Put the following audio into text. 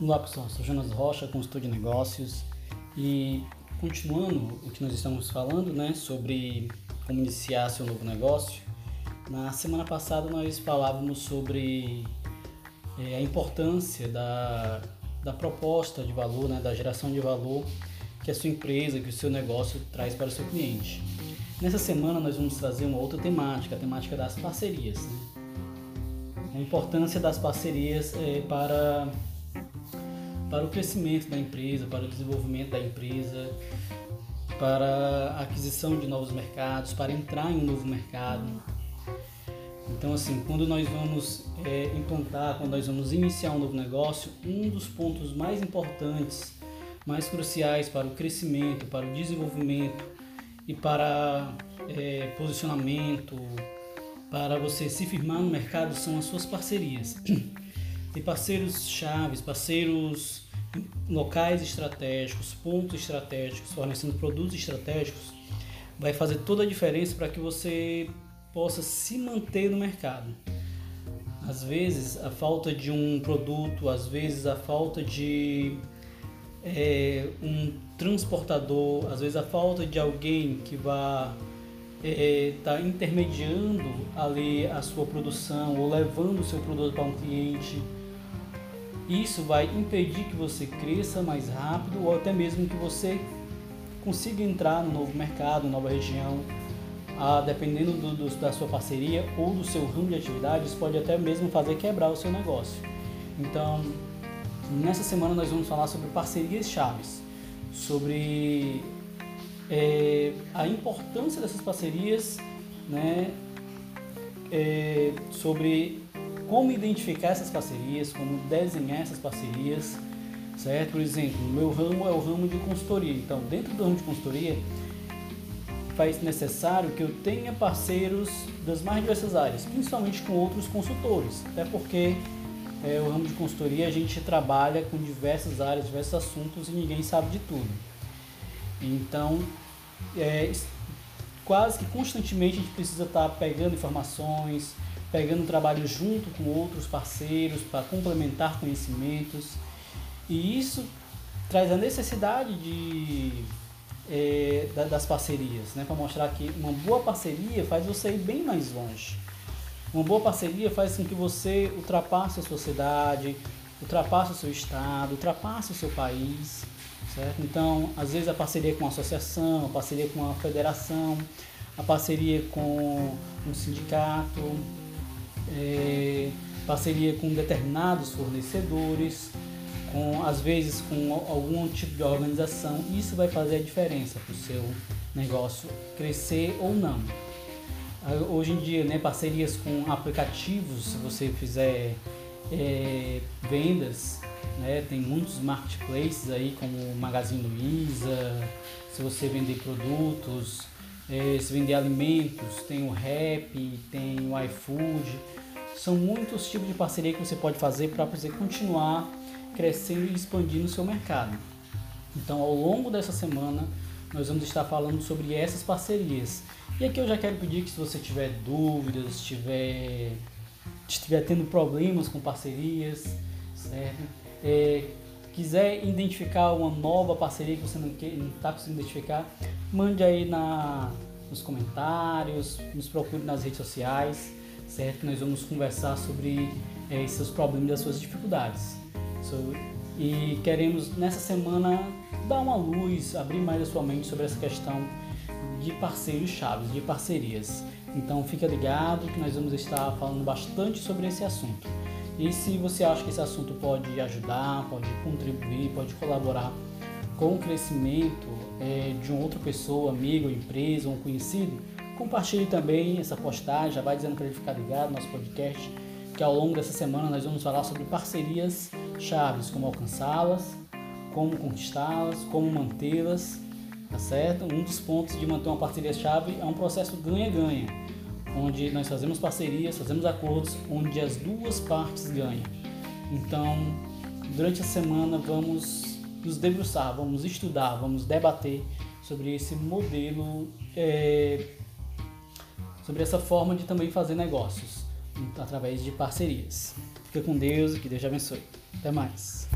Olá pessoal, sou Jonas Rocha, consultor de negócios e continuando o que nós estamos falando, né, sobre como iniciar seu novo negócio. Na semana passada nós falávamos sobre é, a importância da, da proposta de valor, né, da geração de valor que a sua empresa, que o seu negócio traz para o seu cliente. Nessa semana nós vamos trazer uma outra temática, a temática das parcerias. Né? A importância das parcerias é, para para o crescimento da empresa, para o desenvolvimento da empresa, para a aquisição de novos mercados, para entrar em um novo mercado. Então, assim, quando nós vamos é, implantar, quando nós vamos iniciar um novo negócio, um dos pontos mais importantes, mais cruciais para o crescimento, para o desenvolvimento e para é, posicionamento, para você se firmar no mercado são as suas parcerias. Tem parceiros chaves, parceiros locais estratégicos, pontos estratégicos, fornecendo produtos estratégicos, vai fazer toda a diferença para que você possa se manter no mercado. Às vezes a falta de um produto, às vezes a falta de é, um transportador, às vezes a falta de alguém que vá estar é, tá intermediando ali a sua produção ou levando o seu produto para um cliente isso vai impedir que você cresça mais rápido ou até mesmo que você consiga entrar no novo mercado, nova região. Ah, dependendo do, do, da sua parceria ou do seu ramo de atividades, pode até mesmo fazer quebrar o seu negócio. Então, nessa semana nós vamos falar sobre parcerias chaves, sobre é, a importância dessas parcerias, né, é, sobre como identificar essas parcerias, como desenhar essas parcerias, certo? Por exemplo, o meu ramo é o ramo de consultoria. Então, dentro do ramo de consultoria, faz necessário que eu tenha parceiros das mais diversas áreas, principalmente com outros consultores, até porque é, o ramo de consultoria a gente trabalha com diversas áreas, diversos assuntos e ninguém sabe de tudo. Então, é, quase que constantemente a gente precisa estar pegando informações, pegando trabalho junto com outros parceiros para complementar conhecimentos. E isso traz a necessidade de, é, das parcerias, né? para mostrar que uma boa parceria faz você ir bem mais longe. Uma boa parceria faz com que você ultrapasse a sua cidade, ultrapasse o seu estado, ultrapasse o seu país. Certo? Então, às vezes a parceria com uma associação, a parceria com uma federação, a parceria com um sindicato, é, parceria com determinados fornecedores, com às vezes com algum tipo de organização. Isso vai fazer a diferença para o seu negócio crescer ou não. Hoje em dia, né, parcerias com aplicativos, se você fizer é, vendas, né, tem muitos marketplaces aí como Magazine Luiza, se você vender produtos, é, se vender alimentos, tem o Rap, tem o iFood. São muitos tipos de parceria que você pode fazer para você continuar crescendo e expandindo o seu mercado. Então, ao longo dessa semana, nós vamos estar falando sobre essas parcerias. E aqui eu já quero pedir que se você tiver dúvidas, estiver, estiver tendo problemas com parcerias, certo? É, quiser identificar uma nova parceria que você não está conseguindo identificar, mande aí na, nos comentários, nos procure nas redes sociais, certo? Nós vamos conversar sobre é, esses problemas e as suas dificuldades. So, e queremos nessa semana dar uma luz, abrir mais a sua mente sobre essa questão de parceiros chaves, de parcerias. Então fica ligado que nós vamos estar falando bastante sobre esse assunto. E se você acha que esse assunto pode ajudar, pode contribuir, pode colaborar com o crescimento é, de uma outra pessoa, amigo, empresa, um conhecido, compartilhe também essa postagem, já vai dizendo para ele ficar ligado no nosso podcast, que ao longo dessa semana nós vamos falar sobre parcerias chaves, como alcançá-las, como conquistá-las, como mantê-las, tá certo? Um dos pontos de manter uma parceria chave é um processo ganha-ganha onde nós fazemos parcerias, fazemos acordos, onde as duas partes ganham. Então, durante a semana vamos nos debruçar, vamos estudar, vamos debater sobre esse modelo, é, sobre essa forma de também fazer negócios através de parcerias. Fica com Deus e que Deus te abençoe. Até mais.